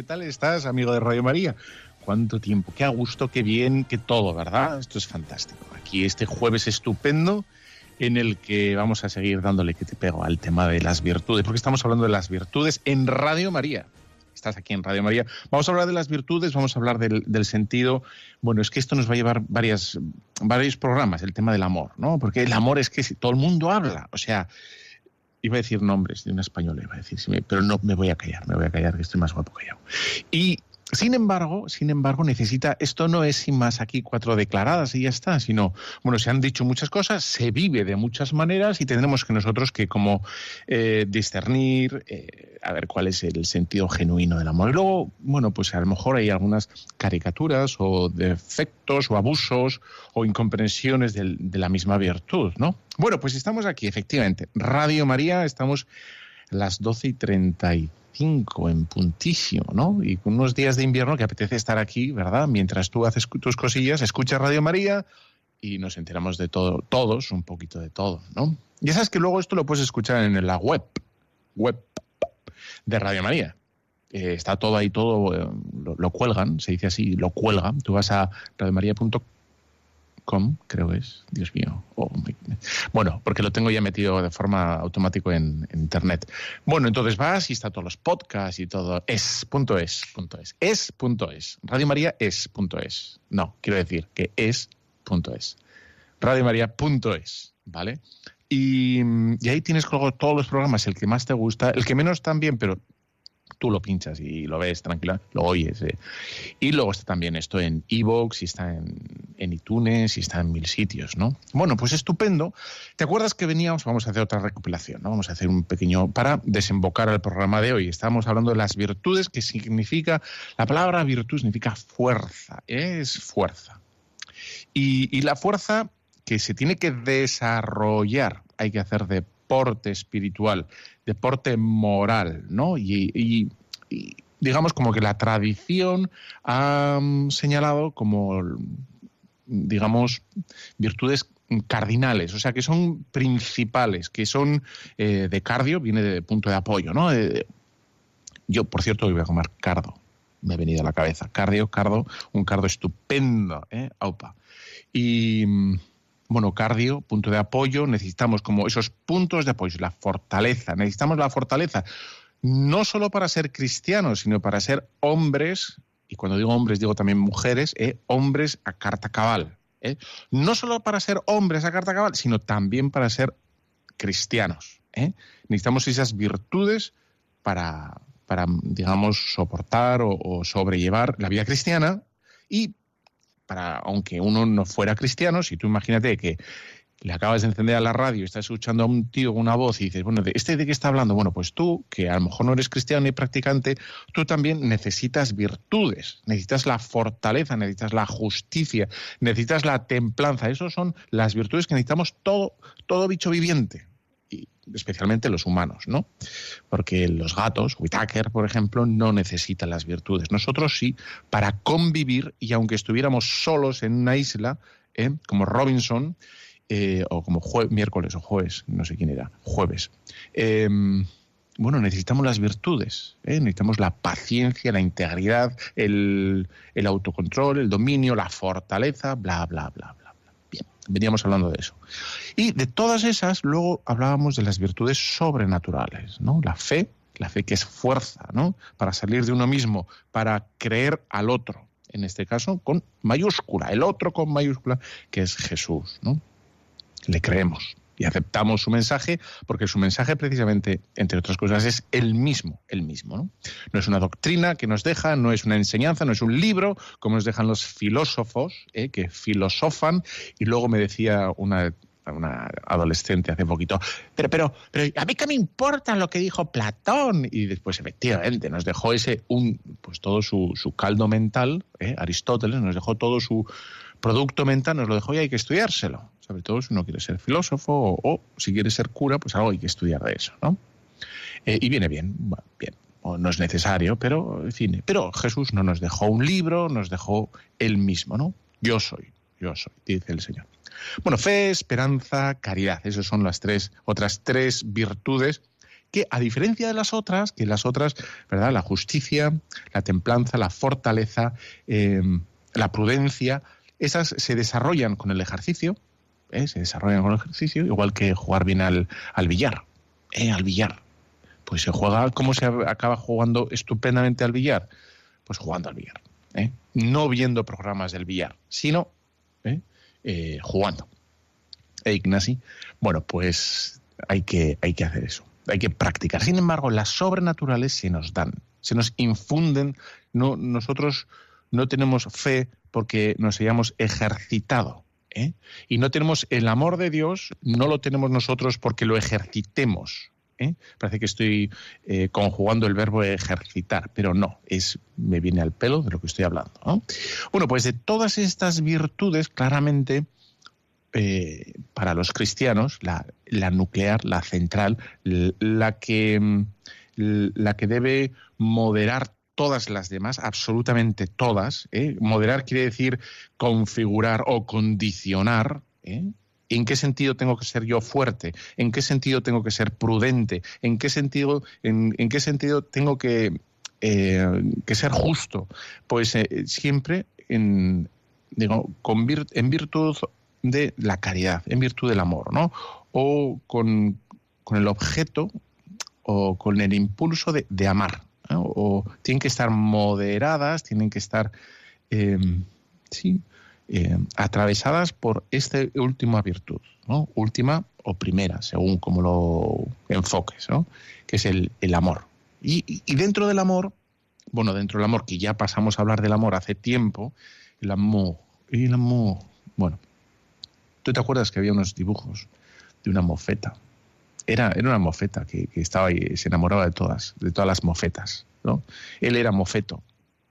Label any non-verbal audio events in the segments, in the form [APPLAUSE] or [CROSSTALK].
¿Qué tal estás, amigo de Radio María? ¿Cuánto tiempo? Qué a gusto, qué bien, qué todo, ¿verdad? Esto es fantástico. Aquí este jueves estupendo en el que vamos a seguir dándole que te pego al tema de las virtudes, porque estamos hablando de las virtudes en Radio María. Estás aquí en Radio María. Vamos a hablar de las virtudes, vamos a hablar del, sentido. Bueno, es que esto nos va a llevar varios programas, el tema del amor, ¿no? Porque el amor es que todo el mundo habla, o sea, iba a decir nombres de una española, iba a decir, pero no me voy a callar, me voy a callar, que estoy más guapo que yo. Y sin embargo, sin embargo, necesita, esto no es sin más aquí cuatro declaradas y ya está, sino, bueno, se han dicho muchas cosas, se vive de muchas maneras y tendremos que nosotros que como eh, discernir, eh, a ver cuál es el sentido genuino del amor. Y luego, bueno, pues a lo mejor hay algunas caricaturas o defectos o abusos o incomprensiones del, de la misma virtud, ¿no? Bueno, pues estamos aquí, efectivamente. Radio María, estamos las 12 y 35 en puntísimo, ¿no? Y con unos días de invierno que apetece estar aquí, ¿verdad? Mientras tú haces tus cosillas, escuchas Radio María y nos enteramos de todo, todos, un poquito de todo, ¿no? Ya sabes que luego esto lo puedes escuchar en la web, web de Radio María. Eh, está todo ahí, todo eh, lo, lo, cuelgan, se dice así, lo cuelgan. Tú vas a radiomaria.com Com, creo que es, Dios mío. Oh, bueno, porque lo tengo ya metido de forma automática en, internet. Bueno, entonces vas y está todos los podcasts y todo. Es, punto es, punto es. Radio María es, punto es. No, quiero decir que es, punto es. Radio María, punto es, ¿vale? Y, y ahí tienes todos los programas, el que más te gusta, el que menos también, pero tú lo pinchas y lo ves tranquila, lo oyes. Eh. Y luego está también esto en Evox, y está en, en, iTunes, y está en mil sitios, ¿no? Bueno, pues estupendo. ¿Te acuerdas que veníamos? Vamos a hacer otra recopilación, ¿no? Vamos a hacer un pequeño para desembocar al programa de hoy. Estamos hablando de las virtudes, que significa, la palabra virtud significa fuerza, es fuerza. Y, y la fuerza que se tiene que desarrollar, hay que hacer deporte espiritual, deporte moral, ¿no? Y, digamos como que la tradición ha señalado como, digamos, virtudes cardinales, o sea, que son principales, que son eh, de cardio, viene de punto de apoyo, ¿no? Eh, yo, por cierto, hoy voy a comer cardo, me ha venido a la cabeza. Cardio, cardo, un cardo estupendo, ¿eh? Aupa. Y bueno, cardio, punto de apoyo, necesitamos como esos puntos de apoyo, la fortaleza, necesitamos la fortaleza, no solo para ser cristianos, sino para ser hombres, y cuando digo hombres digo también mujeres, ¿eh? hombres a carta cabal. ¿eh? No solo para ser hombres a carta cabal, sino también para ser cristianos. ¿eh? Necesitamos esas virtudes para, para digamos, soportar o, o sobrellevar la vida cristiana y para, aunque uno no fuera cristiano, si tú imagínate que le acabas de encender a la radio y estás escuchando a un tío con una voz y dices, bueno, ¿este de qué está hablando? Bueno, pues tú, que a lo mejor no eres cristiano ni practicante, tú también necesitas virtudes, necesitas la fortaleza, necesitas la justicia, necesitas la templanza. Esas son las virtudes que necesitamos todo, todo bicho viviente especialmente los humanos, ¿no? Porque los gatos, Whitaker, por ejemplo, no necesitan las virtudes. Nosotros sí, para convivir, y aunque estuviéramos solos en una isla, ¿eh? como Robinson, eh, o como miércoles o jueves, no sé quién era, jueves, eh, bueno, necesitamos las virtudes, ¿eh? necesitamos la paciencia, la integridad, el, el autocontrol, el dominio, la fortaleza, bla, bla, bla veníamos hablando de eso. Y de todas esas, luego hablábamos de las virtudes sobrenaturales, ¿no? La fe, la fe que es fuerza, ¿no? Para salir de uno mismo, para creer al otro, en este caso con mayúscula, el otro con mayúscula, que es Jesús, ¿no? Le creemos, y aceptamos su mensaje porque su mensaje precisamente, entre otras cosas, es el mismo, el mismo. ¿no? no es una doctrina que nos deja, no es una enseñanza, no es un libro como nos dejan los filósofos, ¿eh? que filosofan, y luego me decía una una adolescente hace poquito, pero, pero, pero a mí qué me importa lo que dijo Platón. Y después, efectivamente, nos dejó ese, un, pues todo su, su caldo mental, ¿eh? Aristóteles nos dejó todo su producto mental, nos lo dejó y hay que estudiárselo sobre todo si uno quiere ser filósofo o, si quiere ser cura, pues algo hay que estudiar de eso, ¿no? Eh, y viene bien, bien, o no es necesario, pero en fin, pero Jesús no nos dejó un libro, nos dejó él mismo, ¿no? Yo soy, yo soy, dice el Señor. Bueno, fe, esperanza, caridad, esas son las tres, otras tres virtudes que a diferencia de las otras, que las otras, ¿verdad? La justicia, la templanza, la fortaleza, eh, la prudencia, esas se desarrollan con el ejercicio, ¿eh? se desarrollan con el ejercicio, igual que jugar bien al, al billar. ¿eh? Al billar. Pues se juega, ¿cómo se acaba jugando estupendamente al billar? Pues jugando al billar. ¿eh? No viendo programas del billar, sino ¿eh? Eh, jugando. E Ignasi, bueno, pues hay que, hay que hacer eso, hay que practicar. Sin embargo, las sobrenaturales se nos dan, se nos infunden. No, nosotros no tenemos fe porque nos hayamos ejercitado ¿eh? Y no tenemos el amor de Dios, no lo tenemos nosotros porque lo ejercitemos. ¿eh? Parece que estoy eh, conjugando el verbo ejercitar, pero no, es me viene al pelo de lo que estoy hablando. Bueno, pues de todas estas virtudes, claramente, para los cristianos, la, la, nuclear, la central, la que, la que debe moderar todas las demás, absolutamente todas. ¿eh? Moderar quiere decir configurar o condicionar. ¿eh? ¿En qué sentido tengo que ser yo fuerte? ¿En qué sentido tengo que ser prudente? ¿En qué sentido, en, qué sentido tengo que, eh, que ser justo? Pues siempre en, digo, en virtud de la caridad, en virtud del amor, ¿no? O con, el objeto o con el impulso de amar o tienen que estar moderadas, tienen que estar, em, sí, em, atravesadas por esta última virtud, ¿no? Última o primera, según como lo enfoques, ¿no? Que es el, amor. Y, dentro del amor, bueno, dentro del amor, que ya pasamos a hablar del amor hace tiempo, el amor, el amor, bueno, ¿tú te acuerdas que había unos dibujos de una mofeta? Era, era una mofeta que, estaba ahí, se enamoraba de todas, de todas las mofetas. ¿no? Él era mofeto,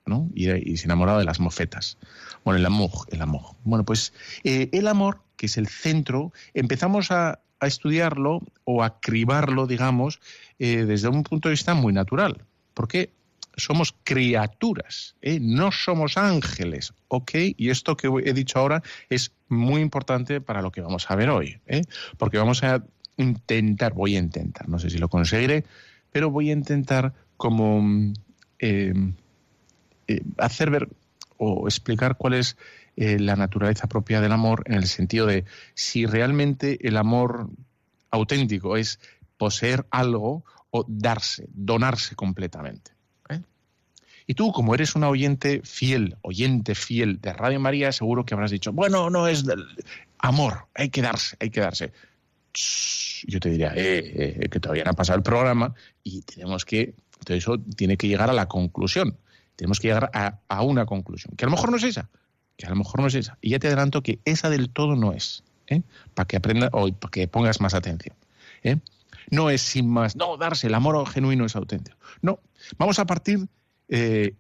¿no? Y, se enamoraba de las mofetas. Bueno, el amor, el amor. Bueno, pues eh, el amor, que es el centro, empezamos a, estudiarlo o a cribarlo, digamos, eh, desde un punto de vista muy natural. Porque somos criaturas, ¿eh? no somos ángeles, ¿ok? Y esto que he dicho ahora es muy importante para lo que vamos a ver hoy, porque vamos a intentar, voy a intentar, no sé si lo conseguiré, pero voy a intentar como eh, eh, hacer ver o explicar cuál es eh, la naturaleza propia del amor en el sentido de si realmente el amor auténtico es poseer algo o darse, donarse completamente. Y tú, como eres una oyente fiel, oyente fiel de Radio María, seguro que habrás dicho, bueno, no es amor, hay que darse, hay que darse yo te diría eh, eh, que todavía no ha pasado el programa y tenemos que, entonces eso tiene que llegar a la conclusión, tenemos que llegar a, una conclusión, que a lo mejor no es esa, que a lo mejor no es esa. Y ya te adelanto que esa del todo no es, ¿eh? para que aprenda o para que pongas más atención. No es sin más, no, darse, el amor genuino es auténtico. No, vamos a partir, el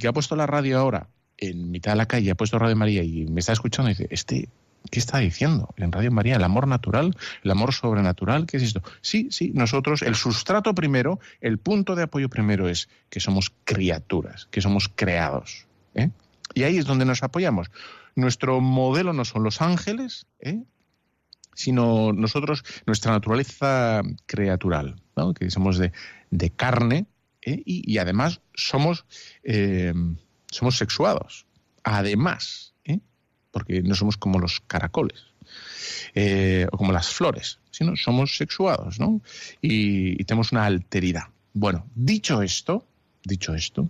que ha puesto la radio ahora en mitad de la calle, ha puesto Radio María y me está escuchando y dice, este ¿Qué está diciendo en Radio María? ¿El amor natural? ¿El amor sobrenatural? ¿Qué es esto? Sí, sí, nosotros, el sustrato primero, el punto de apoyo primero es que somos criaturas, que somos creados. ¿eh? Y ahí es donde nos apoyamos. Nuestro modelo no son los ángeles, ¿eh? sino nosotros, nuestra naturaleza creatural, que somos de, carne ¿eh? y, además somos, somos sexuados. Además, porque no somos como los caracoles eh, o como las flores, sino somos sexuados, ¿no? Y, tenemos una alteridad. Bueno, dicho esto, dicho esto,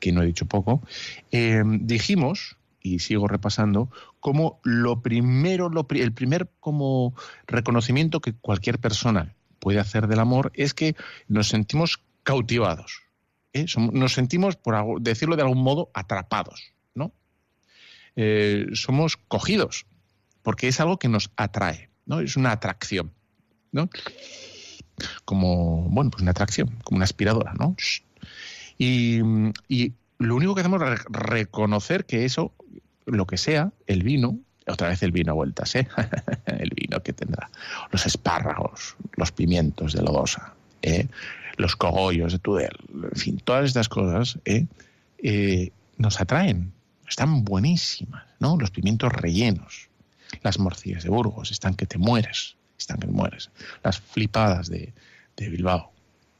que no he dicho poco, eh, dijimos y sigo repasando, como lo primero, lo, el primer como reconocimiento que cualquier persona puede hacer del amor es que nos sentimos cautivados. ¿eh? nos sentimos, por decirlo de algún modo, atrapados. Eh, somos cogidos, porque es algo que nos atrae, ¿no? Es una atracción, ¿no? Como, bueno, pues una atracción, como una aspiradora, ¿no? Y, y lo único que hacemos es reconocer que eso, lo que sea, el vino, otra vez el vino a vueltas, ¿eh? [LAUGHS] el vino que tendrá, los espárragos, los pimientos de lodosa, ¿eh? los cogollos de Tudel, en fin, todas estas cosas ¿eh? Eh, nos atraen, están buenísimas, ¿no? Los pimientos rellenos, las morcillas de Burgos, están que te mueres, están que te mueres, las flipadas de, de Bilbao,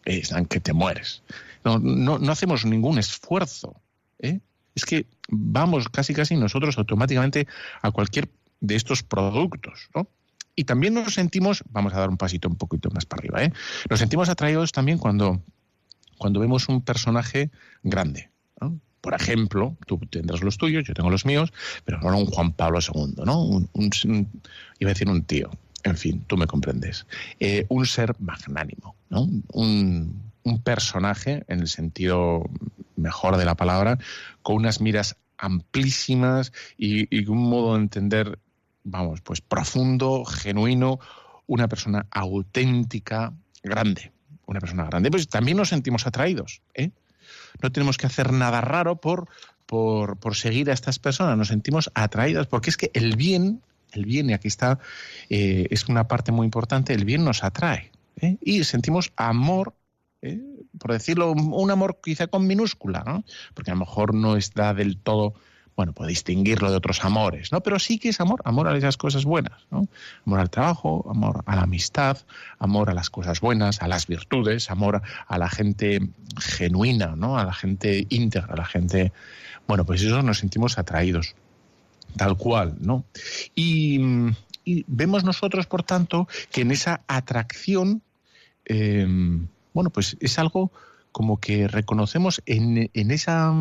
están que te mueres. No, no, no hacemos ningún esfuerzo, ¿eh? es que vamos casi casi nosotros automáticamente a cualquier de estos productos, ¿no? Y también nos sentimos, vamos a dar un pasito un poquito más para arriba, ¿eh? Nos sentimos atraídos también cuando, cuando vemos un personaje grande, Por ejemplo, tú tendrás los tuyos, yo tengo los míos, pero no un Juan Pablo II, ¿no? Un, iba a decir un tío, en fin, tú me comprendes. Eh, un ser magnánimo, ¿no? Un, un personaje, en el sentido mejor de la palabra, con unas miras amplísimas y, un modo de entender, vamos, pues profundo, genuino, una persona auténtica, grande, una persona grande. Pues también nos sentimos atraídos, ¿eh? No tenemos que hacer nada raro por, por, seguir a estas personas, nos sentimos atraídos, porque es que el bien, el bien, y aquí está, eh, es una parte muy importante, el bien nos atrae. ¿eh? Y sentimos amor ¿eh? por decirlo, un amor quizá con minúscula, ¿no? porque a lo mejor no está del todo, bueno, puede distinguirlo de otros amores, ¿no? pero sí que es amor, amor a esas cosas buenas, ¿no? amor al trabajo, amor a la amistad, amor a las cosas buenas, a las virtudes, amor a la gente genuina, ¿no? a la gente íntegra, a la gente, bueno, pues eso nos sentimos atraídos, tal cual, ¿no? Y, vemos nosotros, por tanto, que en esa atracción, eh, bueno, pues es algo como que reconocemos en, esa,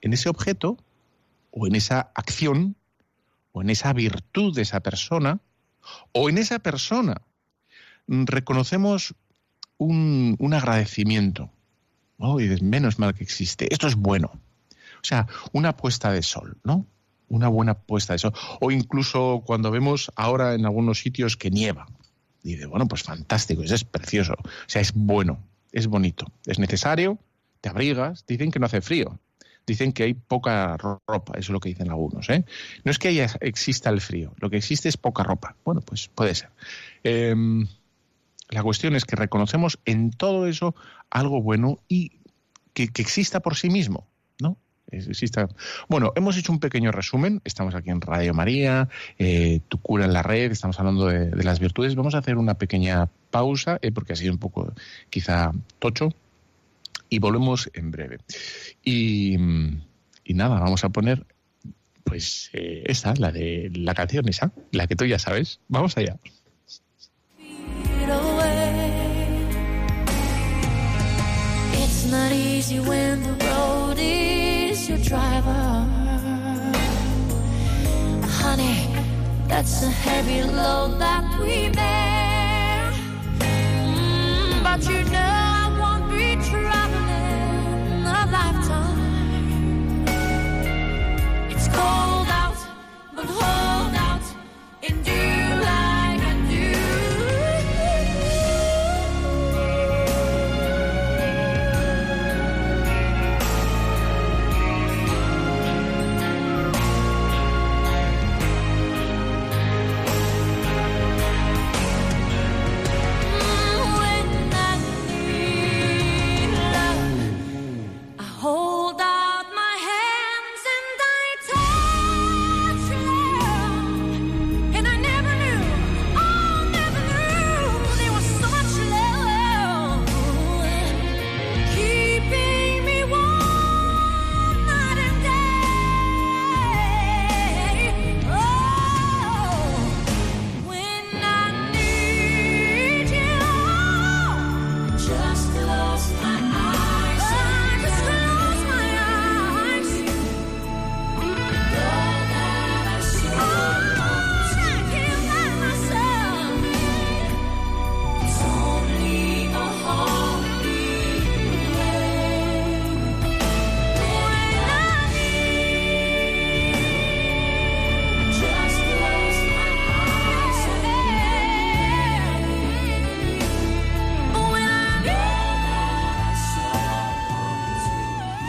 en ese objeto o en esa acción o en esa virtud de esa persona o en esa persona reconocemos un, agradecimiento. Y menos mal que existe. Esto es bueno. O sea, una puesta de sol, ¿no? Una buena puesta de sol. O incluso cuando vemos ahora en algunos sitios que nieva. Y de, bueno, pues fantástico, eso es precioso. O sea, es bueno es bonito, es necesario, te abrigas, dicen que no hace frío, dicen que hay poca ropa, eso es lo que dicen algunos. ¿eh? No es que haya, exista el frío, lo que existe es poca ropa. Bueno, pues puede ser. Em, la cuestión es que reconocemos en todo eso algo bueno y que, exista por sí mismo, ¿no? Exista. Bueno, hemos hecho un pequeño resumen. Estamos aquí en Radio María, eh, Tu cura en la red, estamos hablando de, las virtudes. Vamos a hacer una pequeña pausa, eh, porque ha sido un poco quizá tocho, y volvemos en breve. Y, nada, vamos a poner pues eh, esa, la de la canción esa, la que tú ya sabes. Vamos allá. Honey, that's a heavy load that we bear.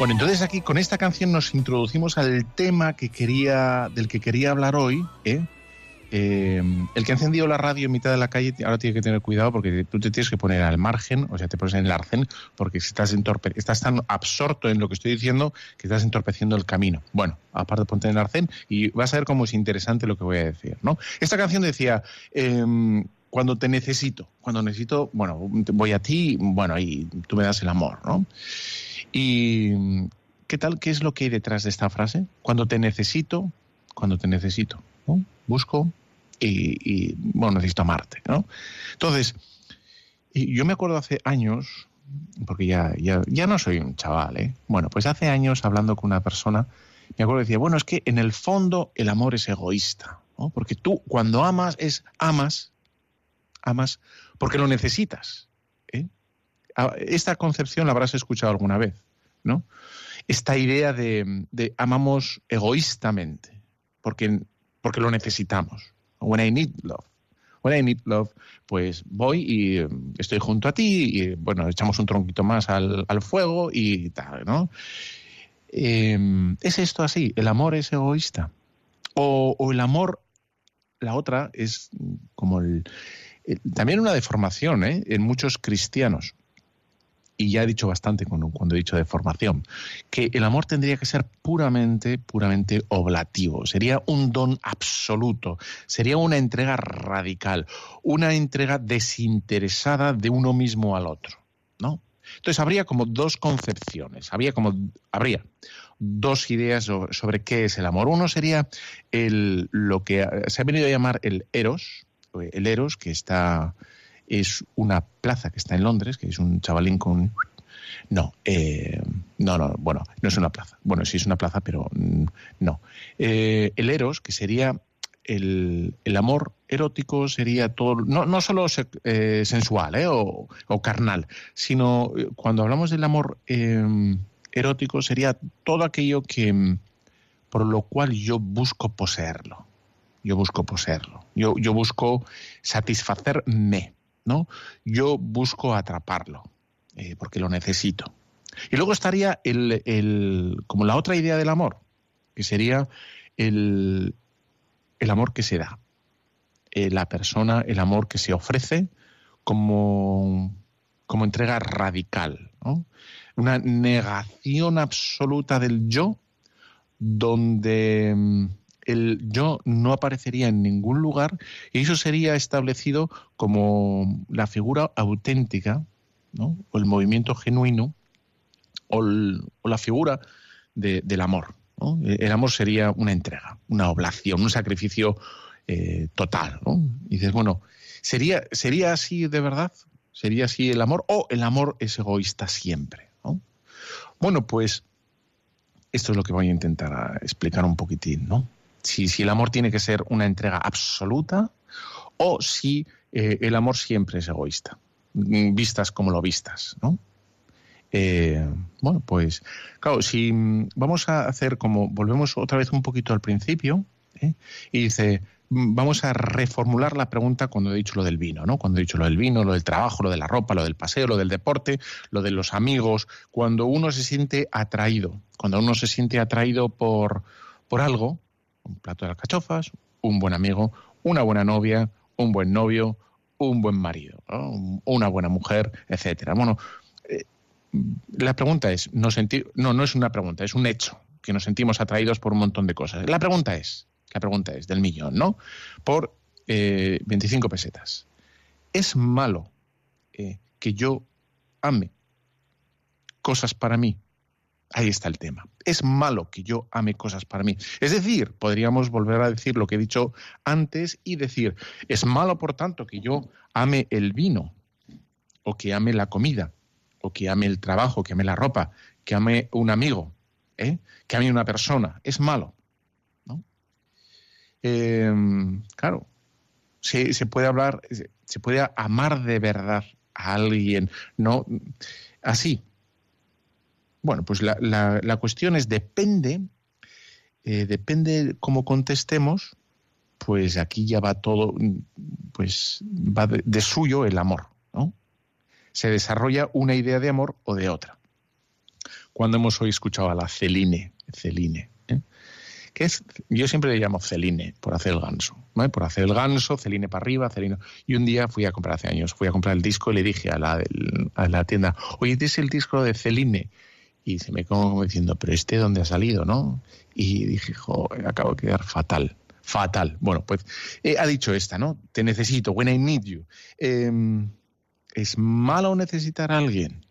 Bueno, entonces aquí con esta canción nos introducimos al tema que quería, del que quería hablar hoy. ¿eh? Eh, el que ha encendido la radio en mitad de la calle ahora tiene que tener cuidado porque tú te tienes que poner al margen, o sea, te pones en el arcén, porque estás, entorpe estás tan absorto en lo que estoy diciendo que estás entorpeciendo el camino. Bueno, aparte ponte en el arcén y vas a ver cómo es interesante lo que voy a decir. ¿no? Esta canción decía... Em, cuando te necesito, cuando necesito, bueno, voy a ti, bueno, y tú me das el amor, ¿no? ¿Y qué tal? ¿Qué es lo que hay detrás de esta frase? Cuando te necesito, cuando te necesito. Busco y, bueno, necesito amarte, ¿no? Entonces, yo me acuerdo hace años, porque ya, ya, ya no soy un chaval, ¿eh? Bueno, pues hace años hablando con una persona, me acuerdo que decía, bueno, es que en el fondo el amor es egoísta, ¿no? Porque tú cuando amas es amas, amas porque lo necesitas. Esta concepción la habrás escuchado alguna vez, ¿no? Esta idea de, amamos egoístamente, porque, porque lo necesitamos. When I need love. When I need love, pues voy y eh, estoy junto a ti y, bueno, echamos un tronquito más al, fuego y tal, ¿no? Em, ¿Es esto así? ¿El amor es egoísta? O, el amor, la otra, es como el, también una deformación ¿eh? en muchos cristianos y ya he dicho bastante cuando, he dicho de formación, que el amor tendría que ser puramente, puramente oblativo, sería un don absoluto, sería una entrega radical, una entrega desinteresada de uno mismo al otro, ¿no? Entonces habría como dos concepciones, habría como habría dos ideas sobre, qué es el amor. Uno sería el, lo que se ha venido a llamar el eros, el eros que está es una plaza que está en Londres, que es un chavalín con... No, eh, no, no, bueno, no es una plaza. Bueno, sí es una plaza, pero mm, no. Eh, el eros, que sería el, amor erótico, sería todo, no, no solo eh, sensual o, o, carnal, sino cuando hablamos del amor erótico, sería todo aquello que mm, por lo cual yo busco poseerlo. Yo busco poseerlo. Yo, yo busco satisfacerme. ¿No? Yo busco atraparlo, eh, porque lo necesito. Y luego estaría el, como la otra idea del amor, que sería el, el amor que se da. Eh, la persona, el amor que se ofrece como, como entrega radical, una negación absoluta del yo, donde mm, el yo no aparecería en ningún lugar y eso sería establecido como la figura auténtica, ¿no? o el movimiento genuino, o, la figura del amor. El amor sería una entrega, una oblación, un sacrificio eh, total. Y dices, bueno, ¿sería, ¿sería así de verdad? ¿Sería así el amor? ¿O el amor es egoísta siempre? Bueno, pues esto es lo que voy a intentar explicar un poquitín, ¿no? Si, el amor tiene que ser una entrega absoluta o si eh, el amor siempre es egoísta, mm, vistas como lo vistas, ¿no? Eh, bueno, pues claro, si mm, vamos a hacer como, volvemos otra vez un poquito al principio, ¿eh? y dice, mm, vamos a reformular la pregunta cuando he dicho lo del vino, ¿no? Cuando he dicho lo del vino, lo del trabajo, lo de la ropa, lo del paseo, lo del deporte, lo de los amigos, cuando uno se siente atraído, cuando uno se siente atraído por, por algo, un plato de alcachofas, un buen amigo, una buena novia, un buen novio, un buen marido, una buena mujer, etcétera. Bueno, eh, la pregunta es, ¿no, no, no es una pregunta, es un hecho, que nos sentimos atraídos por un montón de cosas. La pregunta es, la pregunta es del millón, ¿no? Por 25 eh, pesetas. ¿Es malo eh, que yo ame cosas para mí Ahí está el tema. Es malo que yo ame cosas para mí. Es decir, podríamos volver a decir lo que he dicho antes y decir, es malo, por tanto, que yo ame el vino, o que ame la comida, o que ame el trabajo, que ame la ropa, que ame un amigo, ¿eh? que ame una persona. Es malo. ¿no? Em, claro, se, se puede hablar, se puede amar de verdad a alguien, no así, bueno, pues la, la, cuestión es, depende, eh, depende cómo contestemos, pues aquí ya va todo, pues va de, suyo el amor, ¿no? Se desarrolla una idea de amor o de otra. cuando hemos hoy escuchado a la Celine, Celine, ¿eh? que es, yo siempre le llamo Celine por hacer el ganso, por hacer el ganso, Celine para arriba, Celine. Y un día fui a comprar hace años, fui a comprar el disco y le dije a la, a la tienda, oye, este es el disco de Celine. Y se me como diciendo, pero este dónde ha salido, ¿no? Y dije, jo, acabo de quedar fatal, fatal. Bueno, pues eh, ha dicho esta, ¿no? Te necesito, when I need you. Em, ¿Es malo necesitar a alguien?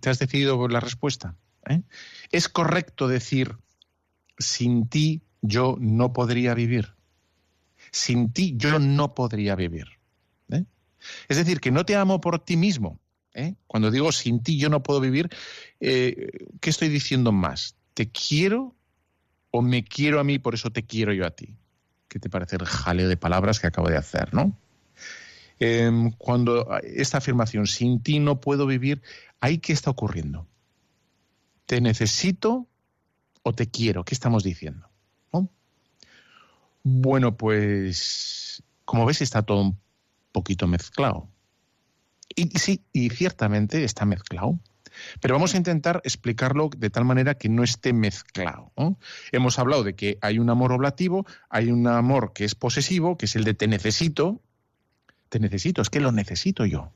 ¿Te has decidido por la respuesta? ¿Eh? ¿Es correcto decir, sin ti yo no podría vivir? Sin ti yo no podría vivir. ¿Eh? Es decir, que no te amo por ti mismo. ¿Eh? Cuando digo sin ti yo no puedo vivir, ¿qué estoy diciendo más? ¿Te quiero o me quiero a mí, por eso te quiero yo a ti? ¿Qué te parece el jaleo de palabras que acabo de hacer, no? Em, cuando esta afirmación, sin ti no puedo vivir, ¿ahí qué está ocurriendo? ¿Te necesito o te quiero? ¿Qué estamos diciendo? Bueno, pues como ves está todo un poquito mezclado. Y sí, y ciertamente está mezclado. Pero vamos a intentar explicarlo de tal manera que no esté mezclado. Hemos hablado de que hay un amor oblativo, hay un amor que es posesivo, que es el de te necesito, te necesito, es que lo necesito yo.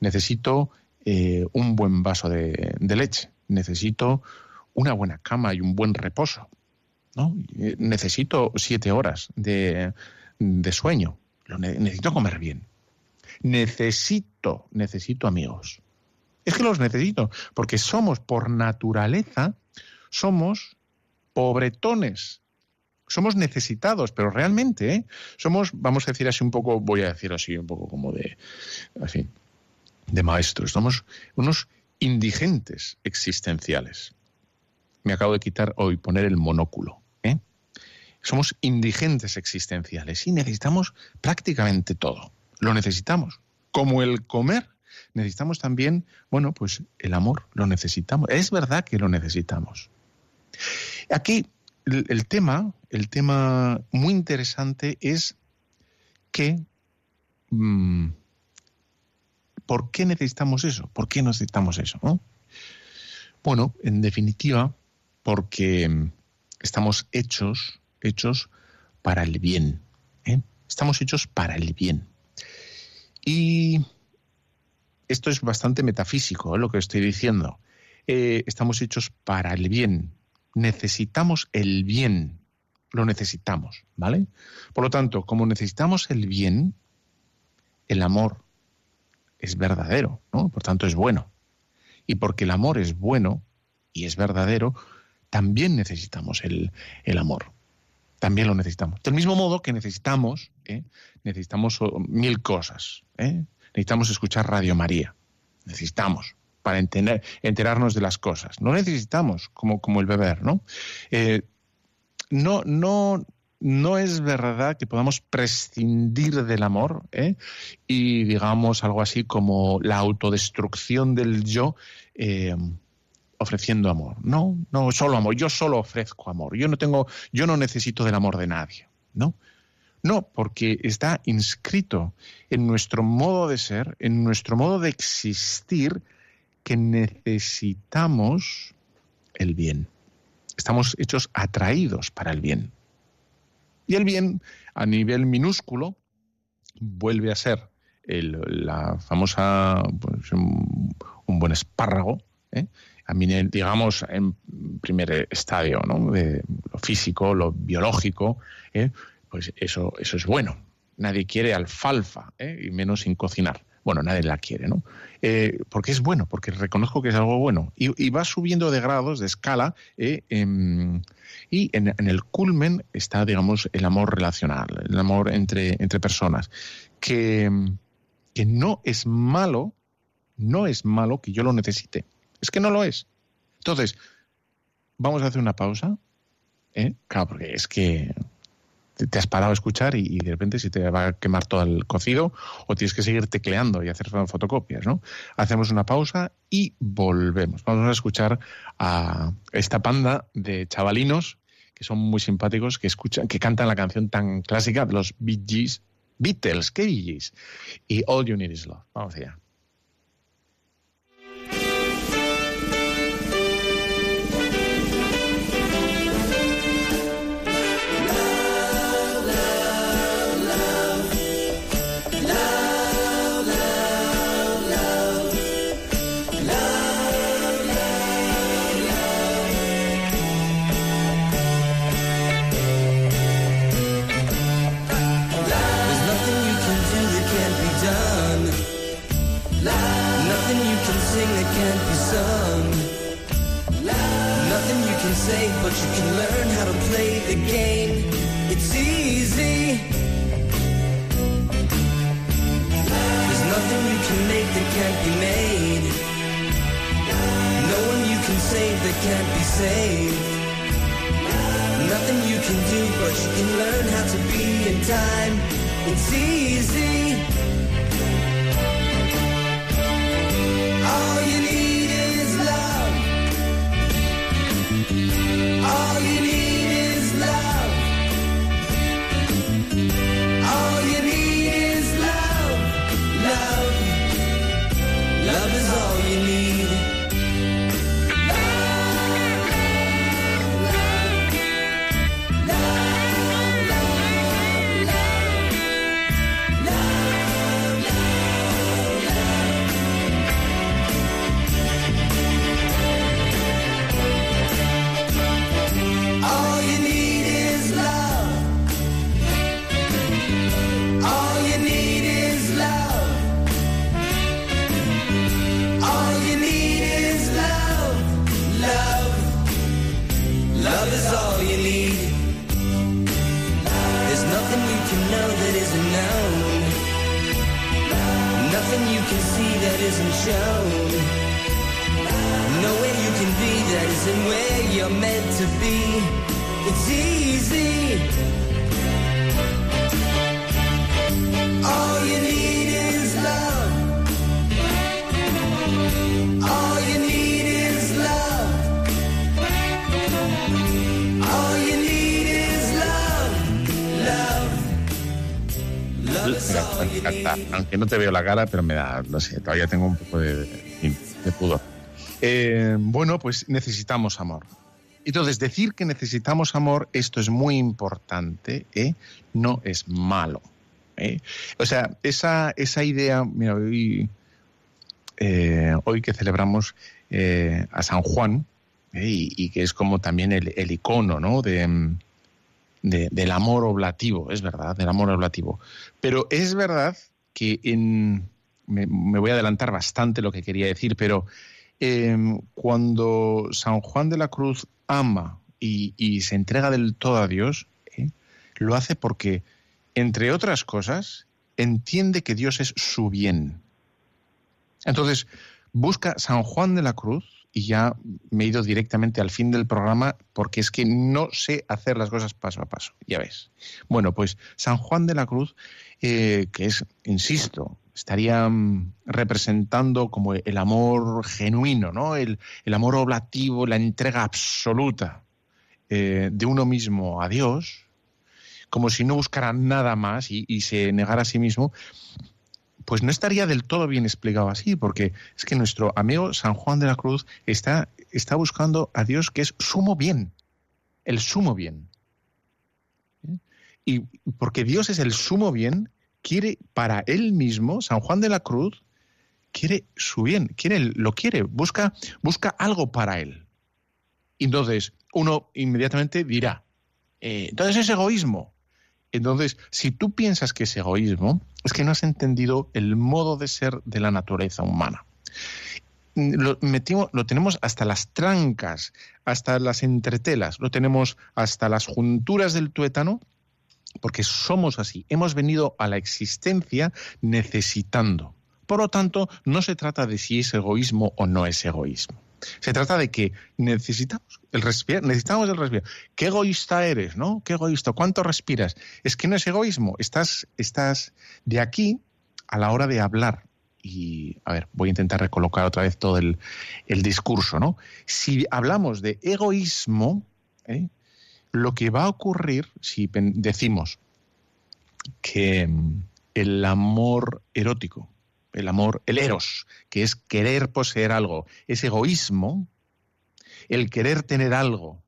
Necesito eh, un buen vaso de, leche, necesito una buena cama y un buen reposo. ¿no? Eh, necesito siete horas de, sueño, lo necesito comer bien. Necesito, necesito amigos. Es que los necesito, porque somos por naturaleza, somos pobretones, somos necesitados, pero realmente ¿eh? somos, vamos a decir así un poco, voy a decir así un poco como de, así, de maestros, somos unos indigentes existenciales. Me acabo de quitar hoy, poner el monóculo. ¿eh? Somos indigentes existenciales y necesitamos prácticamente todo. Lo necesitamos. Como el comer, necesitamos también, bueno, pues el amor, lo necesitamos. Es verdad que lo necesitamos. Aquí el, tema, el tema muy interesante es que mm, ¿por qué necesitamos eso? ¿Por qué necesitamos eso? Bueno, en definitiva, porque estamos hechos, hechos para el bien. ¿eh? Estamos hechos para el bien. Y esto es bastante metafísico, ¿eh? lo que estoy diciendo. Eh, estamos hechos para el bien necesitamos el bien, lo necesitamos, ¿vale? Por lo tanto, como necesitamos el bien, el amor es verdadero, ¿no? Por tanto, es bueno. Y porque el amor es bueno y es verdadero, también necesitamos el, amor. También lo necesitamos. Del mismo modo que necesitamos, ¿eh? necesitamos mil cosas. ¿eh? Necesitamos escuchar Radio María. Necesitamos para entender, enterarnos de las cosas. No necesitamos como, como el beber, ¿no? Eh, no, no, no es verdad que podamos prescindir del amor y digamos algo así como la autodestrucción del yo ofreciendo amor. No, no, solo amor. Yo solo ofrezco amor. Yo no tengo, yo no necesito del amor de nadie. No, no, porque está inscrito en nuestro modo de ser, en nuestro modo de existir que necesitamos el bien. Estamos hechos atraídos para el bien. Y el bien, a nivel minúsculo, vuelve a ser la famosa, pues, un, buen espárrago, ¿eh? Mí, digamos, en primer estadio, ¿no? de lo físico, lo biológico, ¿eh? pues eso, eso es bueno. Nadie quiere alfalfa, ¿eh? y menos sin cocinar bueno, nadie la quiere, ¿no? Eh, porque es bueno, porque reconozco que es algo bueno. Y, va subiendo de grados, de escala, em, y en, el culmen está, digamos, el amor relacional, el amor entre, entre personas, que, que no es malo, no es malo que yo lo necesite. Es que no lo es. Entonces, vamos a hacer una pausa. ¿eh? Claro, porque es que te has parado a escuchar y, de repente se te va a quemar todo el cocido o tienes que seguir tecleando y hacer fotocopias, ¿no? Hacemos una pausa y volvemos. Vamos a escuchar a esta panda de chavalinos que son muy simpáticos, que escuchan, que cantan la canción tan clásica de los Bee Beatles, ¿qué Bee Y All You Need Is Love. Vamos allá. Saved. Nothing you can do, but you can learn how to be in time. It's easy. La cara, pero me da, no sé, todavía tengo un poco de, de- pudor. Eh, bueno, pues necesitamos amor. Entonces, decir que necesitamos amor, esto es muy importante, ¿eh? no es malo. ¿eh? O sea, esa, esa idea, mira, hoy, que celebramos a San Juan, y, que es como también el, icono ¿no? de, de- del amor oblativo, es verdad, del amor oblativo. Pero es verdad que me, voy a adelantar bastante lo que quería decir, pero eh, cuando San Juan de la Cruz ama y, y se entrega del todo a Dios, ¿eh? lo hace porque, entre otras cosas, entiende que Dios es su bien. Entonces, busca San Juan de la Cruz, y ya me he ido directamente al fin del programa porque es que no sé hacer las cosas paso a paso, ya ves. Bueno, pues San Juan de la Cruz, eh, que es, insisto, estaría mm, representando como el amor genuino, ¿no? El, el amor oblativo, la entrega absoluta eh, de uno mismo a Dios, como si no buscara nada más y, y se negara a sí mismo, pues no estaría del todo bien explicado así, porque es que nuestro amigo San Juan de la Cruz está, está buscando a Dios que es sumo bien, el sumo bien. ¿Eh? Y porque Dios es el sumo bien, quiere para él mismo, San Juan de la Cruz, quiere su bien, quiere, lo quiere, busca, busca algo para él. Entonces uno inmediatamente dirá, eh, entonces es egoísmo. Entonces, si tú piensas que es egoísmo, es que no has entendido el modo de ser de la naturaleza humana. Lo, lo tenemos hasta las trancas, hasta las entretelas, lo tenemos hasta las junturas del tuétano, porque somos así. Hemos venido a la existencia necesitando. Por lo tanto, no se trata de si es egoísmo o no es egoísmo. Se trata de que necesitamos el respirar, necesitamos el respirar. Qué egoísta eres, ¿no? Qué egoísta. ¿Cuánto respiras? Es que no es egoísmo. Estás, estás de aquí a la hora de hablar. Y, a ver, voy a intentar recolocar otra vez todo el, el discurso, ¿no? Si hablamos de egoísmo, ¿eh? lo que va a ocurrir si decimos que el amor erótico, el amor, el eros, que es querer poseer algo, es egoísmo, el querer tener algo,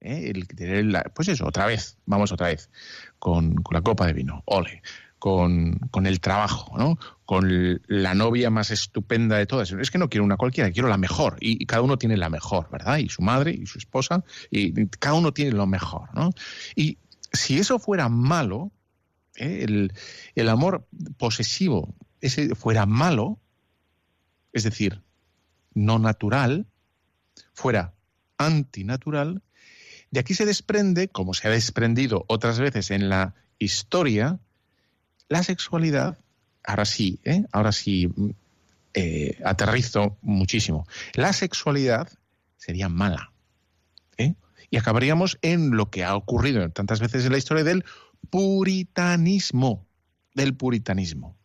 ¿eh? el tener la, pues eso, otra vez, vamos otra vez, con, con la copa de vino, ole, con, con, el trabajo, ¿no? con la novia más estupenda de todas. Es que no quiero una cualquiera, quiero la mejor. Y, cada uno tiene la mejor, ¿verdad? Y su madre y su esposa, y cada uno tiene lo mejor, ¿no? Y si eso fuera malo, ¿eh? el, el amor posesivo ese fuera malo, es decir, no natural, fuera antinatural, de aquí se desprende, como se ha desprendido otras veces en la historia, la sexualidad, ahora sí, ¿eh? ahora sí eh, aterrizo muchísimo, la sexualidad sería mala. ¿eh? Y acabaríamos en lo que ha ocurrido tantas veces en la historia del puritanismo, del puritanismo.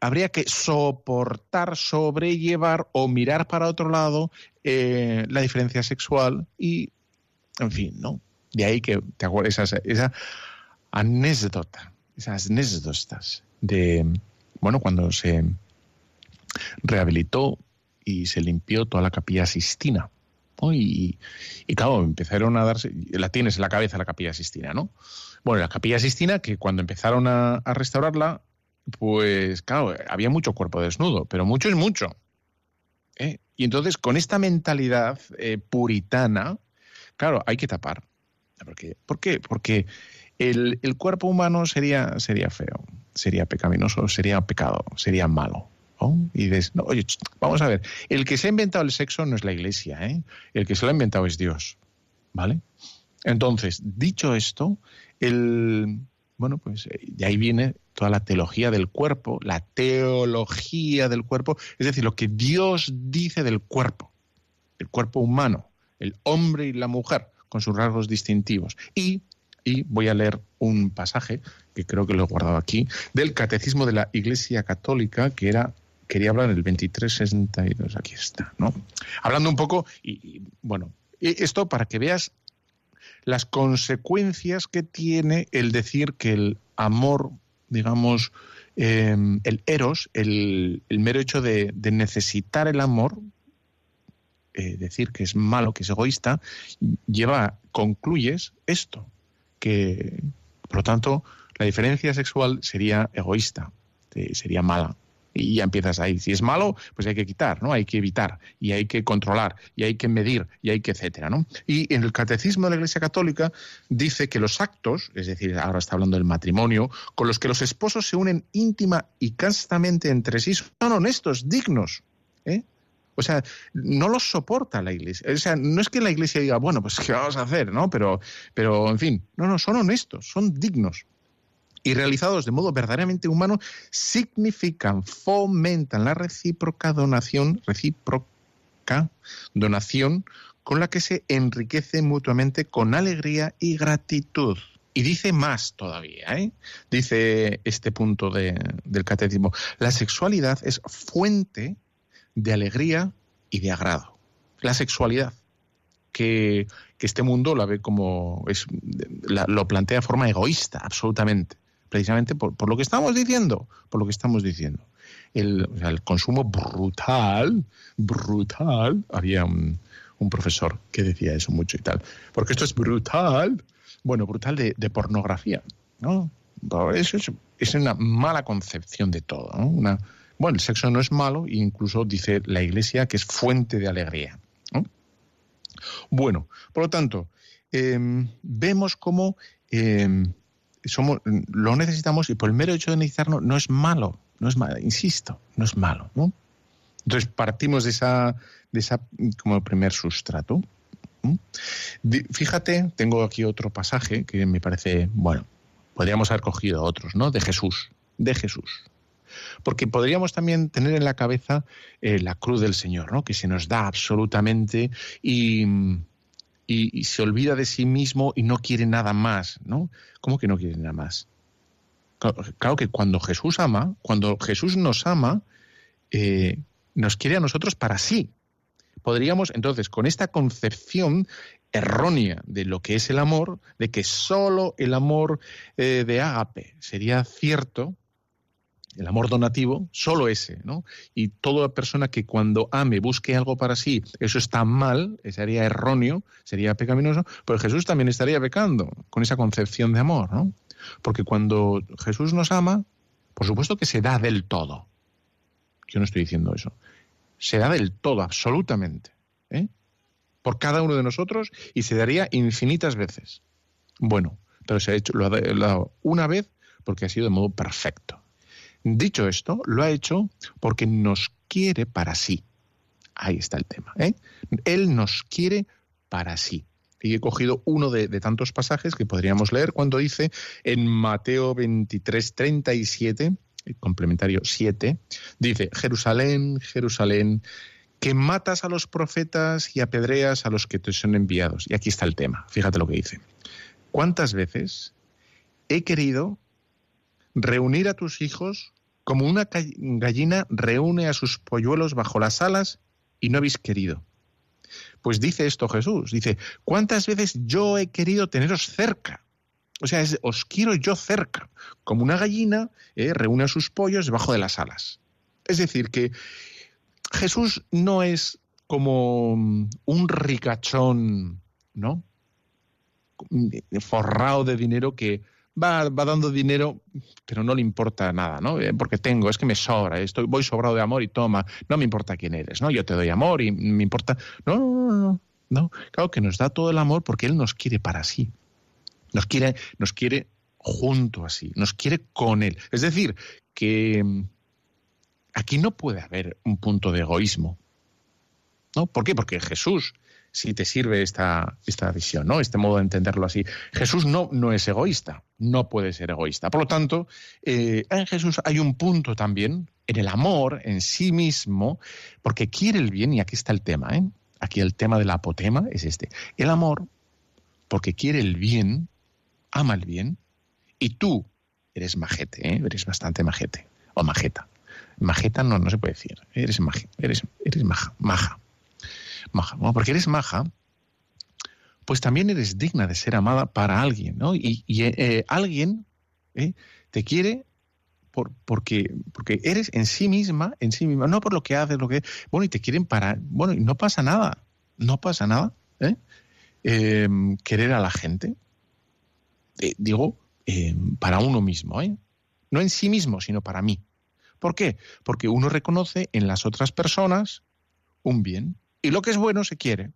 Habría que soportar, sobrellevar o mirar para otro lado eh, la diferencia sexual y, en fin, ¿no? De ahí que te acuerdas esa, esa anécdota, esas anécdotas de, bueno, cuando se rehabilitó y se limpió toda la capilla Sistina. Y, y, claro, empezaron a darse, la tienes en la cabeza la capilla Sistina, ¿no? Bueno, la capilla Sistina, que cuando empezaron a, restaurarla, pues claro, había mucho cuerpo desnudo, pero mucho es mucho. ¿eh? Y entonces, con esta mentalidad eh, puritana, claro, hay que tapar. ¿Por qué? ¿Por qué? Porque el, el, cuerpo humano sería, sería feo, sería pecaminoso, sería pecado, sería malo. Y dices, no, oye, vamos a ver, el que se ha inventado el sexo no es la iglesia, ¿eh? el que se lo ha inventado es Dios. ¿Vale? Entonces, dicho esto, el, bueno, pues eh, de ahí viene toda la teología del cuerpo, la teología del cuerpo, es decir, lo que Dios dice del cuerpo, el cuerpo humano, el hombre y la mujer, con sus rasgos distintivos. Y, y voy a leer un pasaje, que creo que lo he guardado aquí, del Catecismo de la Iglesia Católica, que era quería hablar el 2362, aquí está, ¿no? Hablando un poco, y, bueno, esto para que veas las consecuencias que tiene el decir que el amor, digamos, em, el eros, el, mero hecho de, necesitar el amor, eh, decir que es malo, que es egoísta, lleva, concluyes esto, que, por lo tanto, la diferencia sexual sería egoísta, eh, sería mala y ya empiezas ahí. Si es malo, pues hay que quitar, ¿no? Hay que evitar y hay que controlar y hay que medir y hay que etcétera, ¿no? Y en el catecismo de la Iglesia Católica dice que los actos, es decir, ahora está hablando del matrimonio, con los que los esposos se unen íntima y castamente entre sí son honestos, dignos, ¿eh? O sea, no los soporta la iglesia. O sea, no es que la iglesia diga, bueno, pues qué vamos a hacer, ¿no? Pero, pero en fin, no, no, son honestos, son dignos y realizados de modo verdaderamente humano significan, fomentan la recíproca donación, recíproca donación con la que se enriquece mutuamente con alegría y gratitud. Y dice más todavía, ¿eh? dice este punto del catecismo, la sexualidad es fuente de alegría y de agrado. La sexualidad, que, este mundo la ve como, es, lo plantea de forma egoísta, absolutamente precisamente por, lo que estamos diciendo, por lo que estamos diciendo. El, consumo brutal, brutal, había un, profesor que decía eso mucho y tal, porque esto es brutal, bueno, brutal de, pornografía, ¿no? Eso es, una mala concepción de todo, Una, bueno, el sexo no es malo, incluso dice la Iglesia que es fuente de alegría. Bueno, por lo tanto, em, vemos cómo em, lo necesitamos y por el mero hecho de necesitarlo no es malo, no es malo, insisto, no es malo. Entonces partimos de esa, de esa como primer sustrato. Fíjate, tengo aquí otro pasaje que me parece, bueno, podríamos haber cogido otros, ¿no? De Jesús, de Jesús. Porque podríamos también tener en la cabeza eh, la cruz del Señor, ¿no? Que se nos da absolutamente y, y, se olvida de sí mismo y no quiere nada más, ¿no? ¿Cómo que no quiere nada más? Claro, que cuando Jesús ama, cuando Jesús nos ama, eh, nos quiere a nosotros para sí. Podríamos, entonces, con esta concepción errónea de lo que es el amor, de que solo el amor eh, de ágape sería cierto, el amor donativo, solo ese, ¿no? Y toda persona que cuando ame busque algo para sí, eso está mal, sería erróneo, sería pecaminoso, pero Jesús también estaría pecando con esa concepción de amor, ¿no? Porque cuando Jesús nos ama, por supuesto que se da del todo. Yo no estoy diciendo eso. Se da del todo, absolutamente, ¿eh? por cada uno de nosotros y se daría infinitas veces. Bueno, pero se ha hecho, lo ha dado una vez porque ha sido de modo perfecto. Dicho esto, lo ha hecho porque nos quiere para sí. Ahí está el tema. ¿eh? Él nos quiere para sí. Y he cogido uno de, tantos pasajes que podríamos leer cuando dice en Mateo 23, 37, complementario 7, dice, Jerusalén, Jerusalén, que matas a los profetas y apedreas a los que te son enviados. Y aquí está el tema, fíjate lo que dice. ¿Cuántas veces he querido reunir a tus hijos como una gallina reúne a sus polluelos bajo las alas y no habéis querido? Pues dice esto Jesús, dice, ¿cuántas veces yo he querido teneros cerca? O sea, os quiero yo cerca, como una gallina eh, reúne a sus pollos debajo de las alas. Es decir, que Jesús no es como un ricachón, ¿no? Forrado de dinero que va, va, dando dinero, pero no le importa nada, ¿no? Eh, porque tengo, es que me sobra, estoy, voy sobrado de amor y toma, no me importa quién eres, ¿no? Yo te doy amor y me importa. No, no, no, no. no. Claro que nos da todo el amor porque Él nos quiere para sí. Nos quiere, nos quiere junto a sí, nos quiere con Él. Es decir, que aquí no puede haber un punto de egoísmo. ¿No? ¿Por qué? Porque Jesús, si te sirve esta, esta visión, ¿no? Este modo de entenderlo así. Jesús no, no es egoísta, no puede ser egoísta. Por lo tanto, eh, en Jesús hay un punto también en el amor en sí mismo, porque quiere el bien, y aquí está el tema, ¿eh? Aquí el tema del apotema es este. El amor, porque quiere el bien, ama el bien, y tú eres majete, ¿eh? eres bastante majete, o majeta. Majeta no, no se puede decir, eres, maje, eres, eres maja, maja. Maja. Bueno, porque eres maja, pues también eres digna de ser amada para alguien, ¿no? Y, y eh, alguien ¿eh? te quiere por, porque, eres en sí misma, en sí misma, no por lo que haces, lo que. Bueno, y te quieren para. Bueno, y no pasa nada, no pasa nada, ¿eh? querer a la gente, digo, para uno mismo, ¿eh? No en sí mismo, sino para mí. ¿Por qué? Porque uno reconoce en las otras personas un bien. Y lo que es bueno se quiere.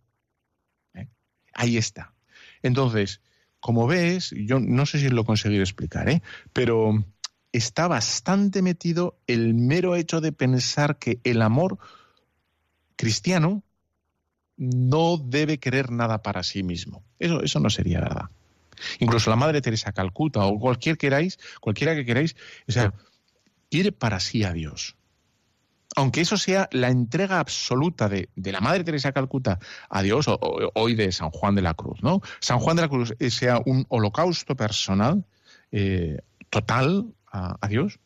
¿Eh? Ahí está. Entonces, como ves, yo no sé si lo he conseguido explicar, ¿eh? pero está bastante metido el mero hecho de pensar que el amor cristiano no debe querer nada para sí mismo. Eso, eso no sería verdad. Incluso la Madre Teresa Calcuta o cualquier queráis, cualquiera que queráis, o sea, quiere para sí a Dios. Aunque eso sea la entrega absoluta de, la Madre Teresa de Calcuta a Dios, o, hoy de San Juan de la Cruz, ¿no? San Juan de la Cruz eh, sea un holocausto personal eh, total a, a Dios,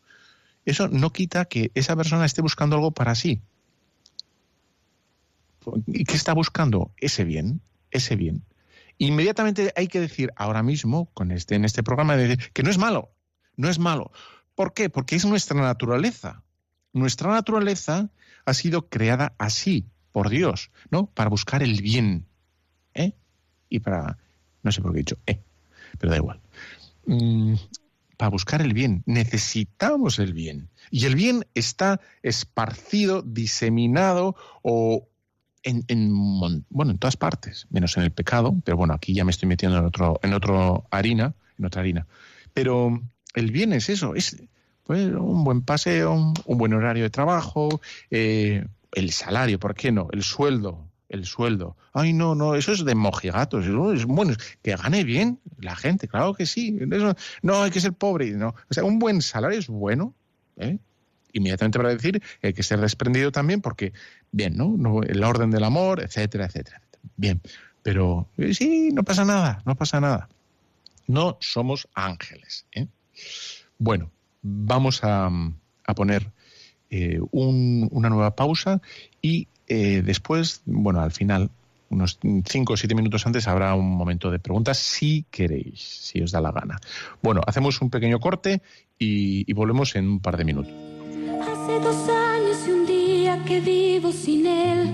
eso no quita que esa persona esté buscando algo para sí. ¿Y qué está buscando? Ese bien, ese bien. Inmediatamente hay que decir ahora mismo, con este, en este programa, que no es malo, no es malo. ¿Por qué? Porque es nuestra naturaleza. Nuestra naturaleza ha sido creada así, por Dios, ¿no? Para buscar el bien. ¿eh? Y para. No sé por qué he dicho, ¿eh? Pero da igual. Mm, para buscar el bien. Necesitamos el bien. Y el bien está esparcido, diseminado o en, en, bueno, en todas partes, menos en el pecado, pero bueno, aquí ya me estoy metiendo en otro, en otro harina, en otra harina. Pero el bien es eso, es pues, un buen paseo, un buen horario de trabajo, eh, el salario, ¿por qué no? El sueldo, el sueldo. Ay, no, no, eso es de mojigatos. Es bueno, que gane bien la gente, claro que sí. no, hay que ser pobre. No. O sea, un buen salario es bueno. ¿eh? Inmediatamente para decir hay que ser desprendido también porque, bien, ¿no? no el orden del amor, etcétera, etcétera. Bien, pero eh, sí, no pasa nada, no pasa nada. No somos ángeles. ¿eh? Bueno, vamos a, poner eh, una nueva pausa y eh, después, bueno, al final, unos cinco o siete minutos antes, habrá un momento de preguntas si queréis, si os da la gana. Bueno, hacemos un pequeño corte y, y volvemos en un par de minutos. Hace dos años y un día que vivo sin él.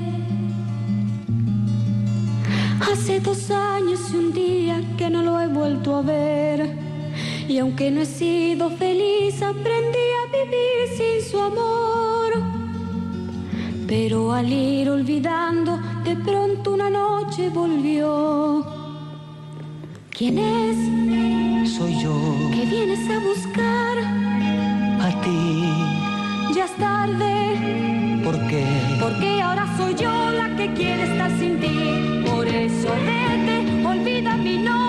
Hace dos años y un día que no lo he vuelto a ver. Y aunque no he sido feliz, aprendí a vivir sin su amor. Pero al ir olvidando, de pronto una noche volvió. ¿Quién es? Soy yo. ¿Qué vienes a buscar? A ti. Ya es tarde. ¿Por qué? Porque ahora soy yo la que quiere estar sin ti. Por eso vete, olvida mi nombre,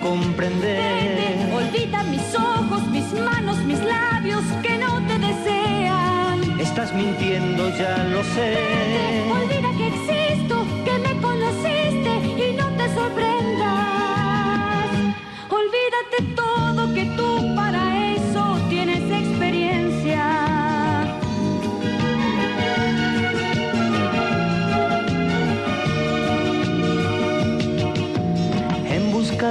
comprender. Olvida mis ojos, mis manos, mis labios que no te desean. Estás mintiendo, ya lo sé. Olvida que existo, que me conociste y no te sorprendas. Olvídate todo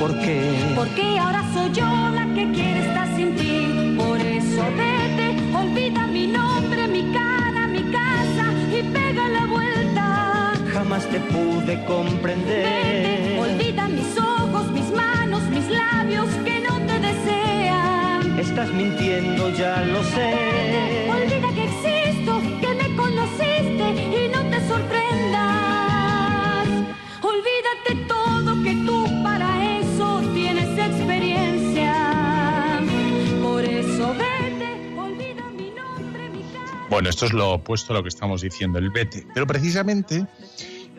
Porque porque ahora soy yo la que quiere estar Bueno, esto es lo opuesto a lo que estamos diciendo, el vete. Pero precisamente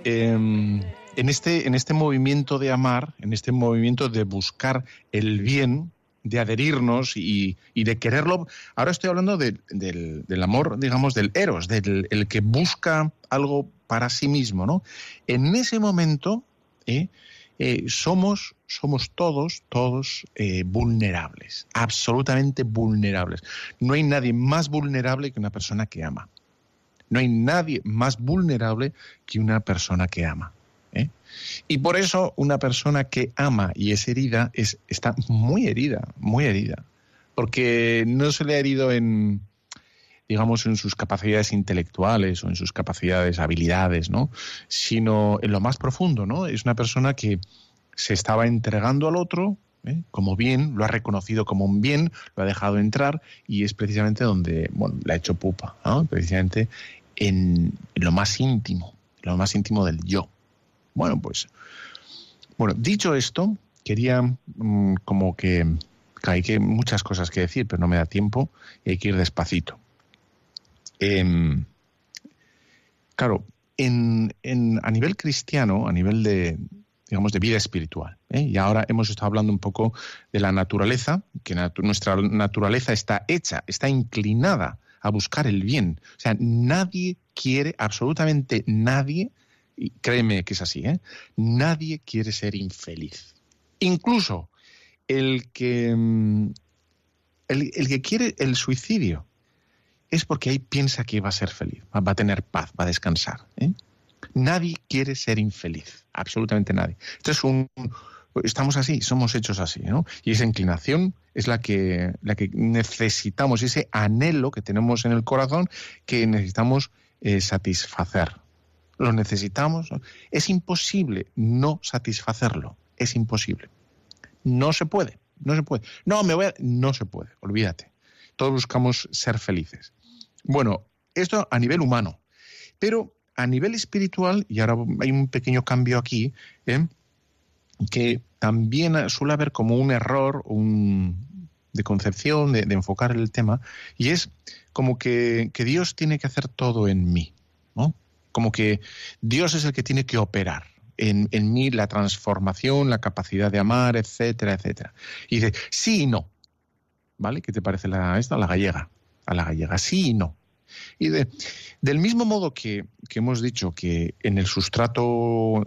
eh, en, este, en este movimiento de amar, en este movimiento de buscar el bien, de adherirnos y, de quererlo, ahora estoy hablando de- del, del amor, digamos, del eros, del el que busca algo para sí mismo, ¿no? En ese momento ¿eh? eh, somos, somos todos, todos eh, vulnerables, absolutamente vulnerables. No hay nadie más vulnerable que una persona que ama. No hay nadie más vulnerable que una persona que ama. ¿eh? Y por eso una persona que ama y es herida es, está muy herida, muy herida. Porque no se le ha herido en, digamos, en sus capacidades intelectuales o en sus capacidades, habilidades, ¿no? Sino en lo más profundo, ¿no? Es una persona que se estaba entregando al otro ¿eh? como bien, lo ha reconocido como un bien, lo ha dejado entrar y es precisamente donde, bueno, le ha hecho pupa, ¿no? Precisamente en, lo más íntimo, lo más íntimo del yo. Bueno, pues, bueno, dicho esto, quería mm, como que, que hay que muchas cosas que decir, pero no me da tiempo y hay que ir despacito. Em, claro, en, en- a nivel cristiano, a nivel de, digamos, de vida espiritual, ¿eh? y ahora hemos estado hablando un poco de la naturaleza, que nuestra naturaleza está hecha, está inclinada a buscar el bien. O sea, nadie quiere, absolutamente nadie, y créeme que es así, ¿eh? nadie quiere ser infeliz. Incluso el que, mm, el, el que quiere el suicidio es porque ahí piensa que va a ser feliz, va a tener paz, va a descansar. ¿eh? Nadie quiere ser infeliz, absolutamente nadie. Esto es un, estamos así, somos hechos así, ¿no? Y esa inclinación es la que, la que necesitamos, ese anhelo que tenemos en el corazón que necesitamos eh, satisfacer. Lo necesitamos. Es imposible no satisfacerlo, es imposible. No se puede, no se puede. No, me voy a... No se puede, olvídate. Todos buscamos ser felices. Bueno, esto a nivel humano, pero a nivel espiritual, y ahora hay un pequeño cambio aquí, ¿eh? que también suele haber como un error un, de concepción, de, enfocar el tema, y es como que, que Dios tiene que hacer todo en mí, ¿no? Como que Dios es el que tiene que operar en, en mí la transformación, la capacidad de amar, etcétera, etcétera. Y dice, sí y no. ¿Vale? ¿Qué te parece la, esta? La gallega. A la gallega, sí y no. Y de, del mismo modo que, hemos dicho que en el sustrato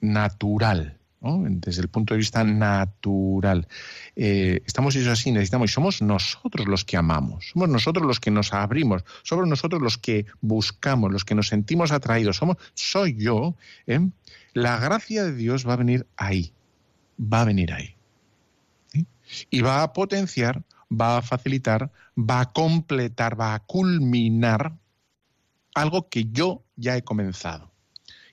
natural, desde el punto de vista natural, eh, estamos hechos así, necesitamos, y somos nosotros los que amamos, somos nosotros los que nos abrimos, somos nosotros los que buscamos, los que nos sentimos atraídos, somos, soy yo, ¿eh? la gracia de Dios va a venir ahí, va a venir ahí. Y va a potenciar, va a facilitar, va a completar, va a culminar algo que yo ya he comenzado.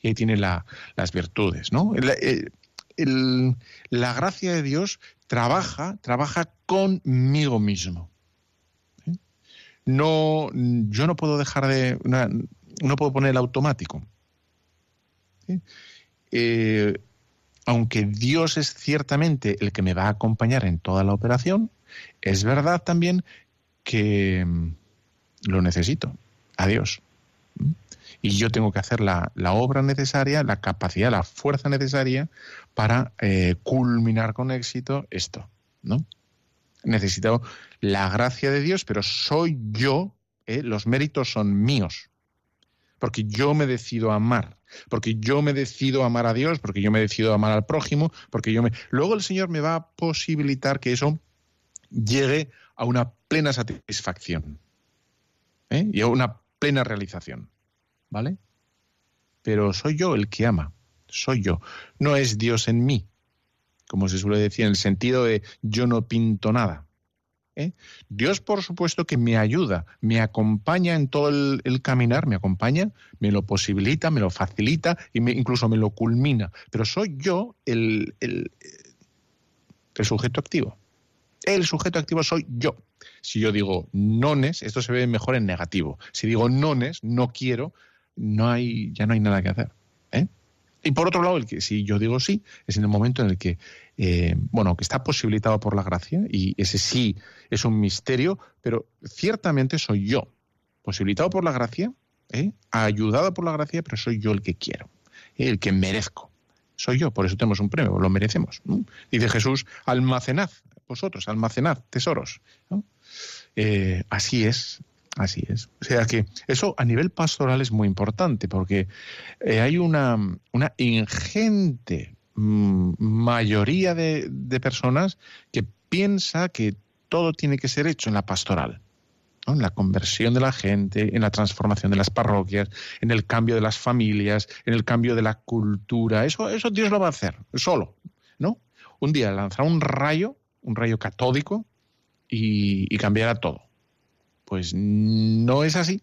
Y ahí tiene las virtudes, ¿no? Eh, la gracia de Dios trabaja, trabaja conmigo mismo. ¿eh? No, yo no puedo dejar de, no puedo poner el automático. Eh, aunque Dios es ciertamente el que me va a acompañar en toda la operación, es verdad también que mm, lo necesito, a Dios. Y yo tengo que hacer la, obra necesaria, la capacidad, la fuerza necesaria para eh, culminar con éxito esto, ¿no? Necesito la gracia de Dios, pero soy yo, ¿eh? los méritos son míos, porque yo me decido amar, porque yo me decido amar a Dios, porque yo me decido amar al prójimo, porque yo me... Luego el Señor me va a posibilitar que eso llegue a una plena satisfacción ¿eh? y a una plena realización, ¿vale? Pero soy yo el que ama, soy yo, no es Dios en mí, como se suele decir, en el sentido de yo no pinto nada. ¿eh? Dios, por supuesto, que me ayuda, me acompaña en todo el, caminar, me acompaña, me lo posibilita, me lo facilita y incluso me lo culmina. Pero soy yo el, el sujeto activo. El sujeto activo soy yo. Si yo digo nones, esto se ve mejor en negativo. Si digo nones, no quiero, no hay, ya no hay nada que hacer. ¿eh? Y por otro lado, el que si yo digo sí, es en el momento en el que, eh, bueno, que está posibilitado por la gracia, y ese sí es un misterio, pero ciertamente soy yo, posibilitado por la gracia, ¿eh? ayudado por la gracia, pero soy yo el que quiero, el que merezco. Soy yo, por eso tenemos un premio, lo merecemos. Dice Jesús, almacenad, vosotros, almacenad tesoros. así es, Así es. O sea que eso a nivel pastoral es muy importante porque eh, hay una, una ingente mm, mayoría de, personas que piensa que todo tiene que ser hecho en la pastoral. en la conversión de la gente, en la transformación de las parroquias, en el cambio de las familias, en el cambio de la cultura. Eso, eso Dios lo va a hacer solo, ¿no? Un día lanzará un rayo, un rayo catódico, y, cambiará todo. Pues no es así,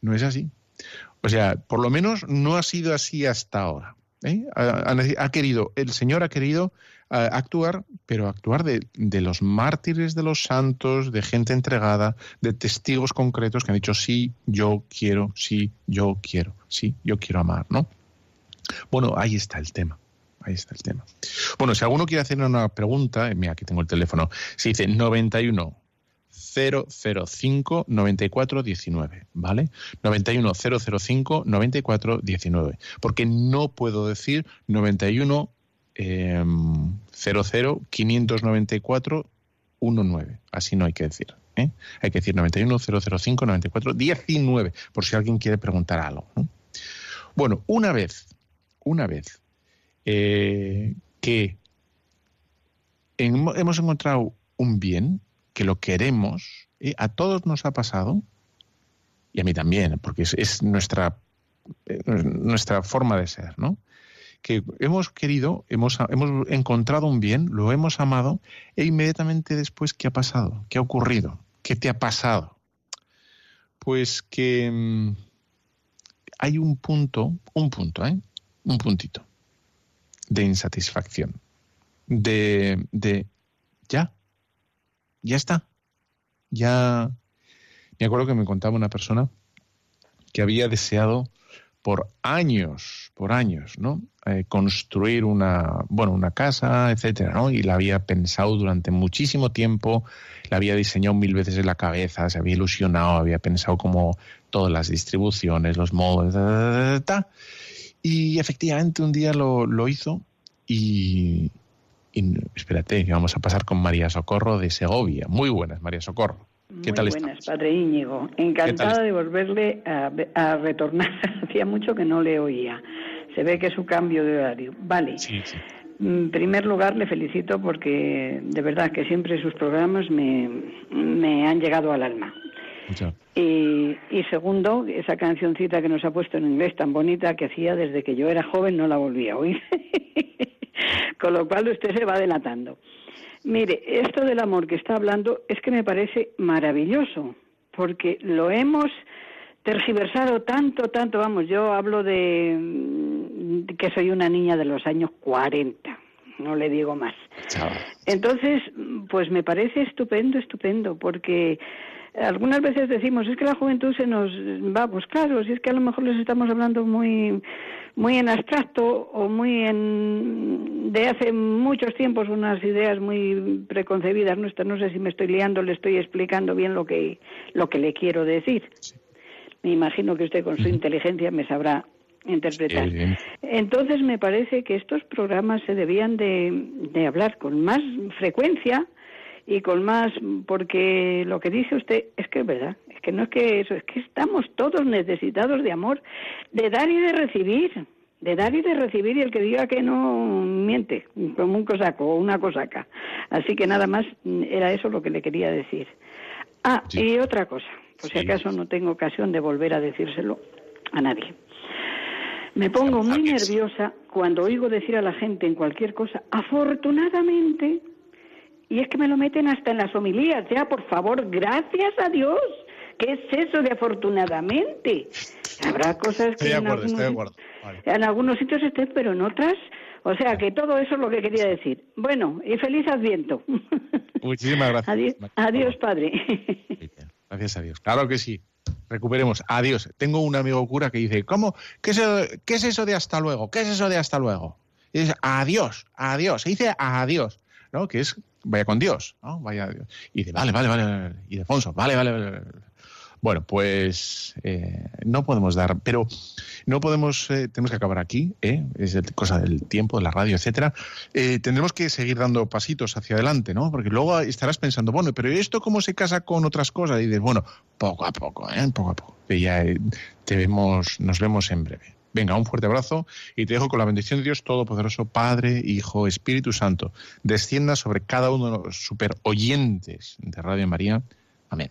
no es así. O sea, por lo menos no ha sido así hasta ahora. ¿eh? Ha, querido, el Señor ha querido actuar, pero actuar de, los mártires de los santos, de gente entregada, de testigos concretos que han dicho sí, yo quiero, sí, yo quiero, sí, yo quiero amar, ¿no? Bueno, ahí está el tema. Ahí está el tema. Bueno, si alguno quiere hacer una pregunta, mira, aquí tengo el teléfono. Se dice 91 005 94 19, ¿vale? 91 005 94 19. Porque no puedo decir 91 eh, 00 594 19. Así no hay que decir. ¿eh? Hay que decir 91 005 94 19, por si alguien quiere preguntar algo. Bueno, una vez, una vez eh, que hemos encontrado un bien, que lo queremos, y a todos nos ha pasado, y a mí también, porque es, nuestra, eh, nuestra forma de ser, ¿no? Que hemos querido, hemos, hemos encontrado un bien, lo hemos amado, e inmediatamente después, ¿qué ha pasado? ¿Qué ha ocurrido? ¿Qué te ha pasado? Pues que mm, hay un punto, un punto, ¿eh? Un puntito de insatisfacción, de, de ya, ya está. Ya me acuerdo que me contaba una persona que había deseado por años, por años, ¿no? Eh, construir una, bueno, una casa, etcétera, ¿no? Y la había pensado durante muchísimo tiempo, la había diseñado mil veces en la cabeza, se había ilusionado, había pensado como todas las distribuciones, los modos, y efectivamente un día lo, lo hizo y, y espérate, que vamos a pasar con María Socorro de Segovia. Muy buenas, María Socorro. ¿Qué Muy buenas, padre Íñigo. Encantada de volverle a, retornar. [LAUGHS] Hacía mucho que no le oía. Se ve que es un cambio de horario. Vale. Sí, En primer lugar, le felicito porque de verdad que siempre sus programas me, me han llegado al alma. Y, y, segundo, esa cancioncita que nos ha puesto en inglés tan bonita que hacía desde que yo era joven no la volví a oír. [LAUGHS] Con lo cual usted se va delatando. Mire, esto del amor que está hablando es que me parece maravilloso, porque lo hemos tergiversado tanto, tanto, vamos, yo hablo de mm, que soy una niña de los años 40, no le digo más. Entonces, pues me parece estupendo, estupendo, porque algunas veces decimos, es que la juventud se nos va, pues claro, si es que a lo mejor les estamos hablando muy muy en abstracto o muy en de hace muchos tiempos unas ideas muy preconcebidas nuestras, no sé si me estoy liando, le estoy explicando bien lo que lo que le quiero decir. Me imagino que usted con su inteligencia me sabrá interpretar. Entonces me parece que estos programas se debían de, de hablar con más frecuencia y con más, porque lo que dice usted es que es verdad, es que no es que eso, es que estamos todos necesitados de amor, de dar y de recibir, de dar y de recibir y el que diga que no miente, como un cosaco o una cosaca. Así que nada más era eso lo que le quería decir. Ah, y otra cosa, por si acaso no tengo ocasión de volver a decírselo a nadie. Me pongo muy nerviosa cuando oigo decir a la gente en cualquier cosa, afortunadamente, y es que me lo meten hasta en las homilías, ya, por favor, gracias a Dios. ¿Qué es eso de afortunadamente? Habrá cosas que en, algunos, en algunos sitios estén, pero en otras, o sea que todo eso es lo que quería decir. Bueno, y feliz Adviento. [LAUGHS] Muchísimas gracias. Adiós, adiós Padre. Gracias a Dios. Claro que sí. Recuperemos. Adiós. Tengo un amigo cura que dice, ¿cómo? ¿Qué es, eso, ¿Qué es eso de hasta luego? ¿Qué es eso de hasta luego? Y dice, adiós, adiós. Se dice adiós, ¿no? Que es vaya con Dios, ¿no? Vaya Dios. Y dice, vale, vale, vale, y Defonso, vale, vale, vale. Bueno, pues eh, no podemos dar, pero no podemos, eh, tenemos que acabar aquí, ¿eh? es cosa del tiempo, de la radio, etcétera. Eh, tendremos que seguir dando pasitos hacia adelante, ¿no? Porque luego estarás pensando, bueno, pero ¿esto cómo se casa con otras cosas? Y dices, bueno, poco a poco, ¿eh? Poco a poco. Ya te vemos, nos vemos en breve. Venga, un fuerte abrazo y te dejo con la bendición de Dios Todopoderoso, Padre, Hijo, Espíritu Santo. Descienda sobre cada uno de los super oyentes de Radio María. Amén.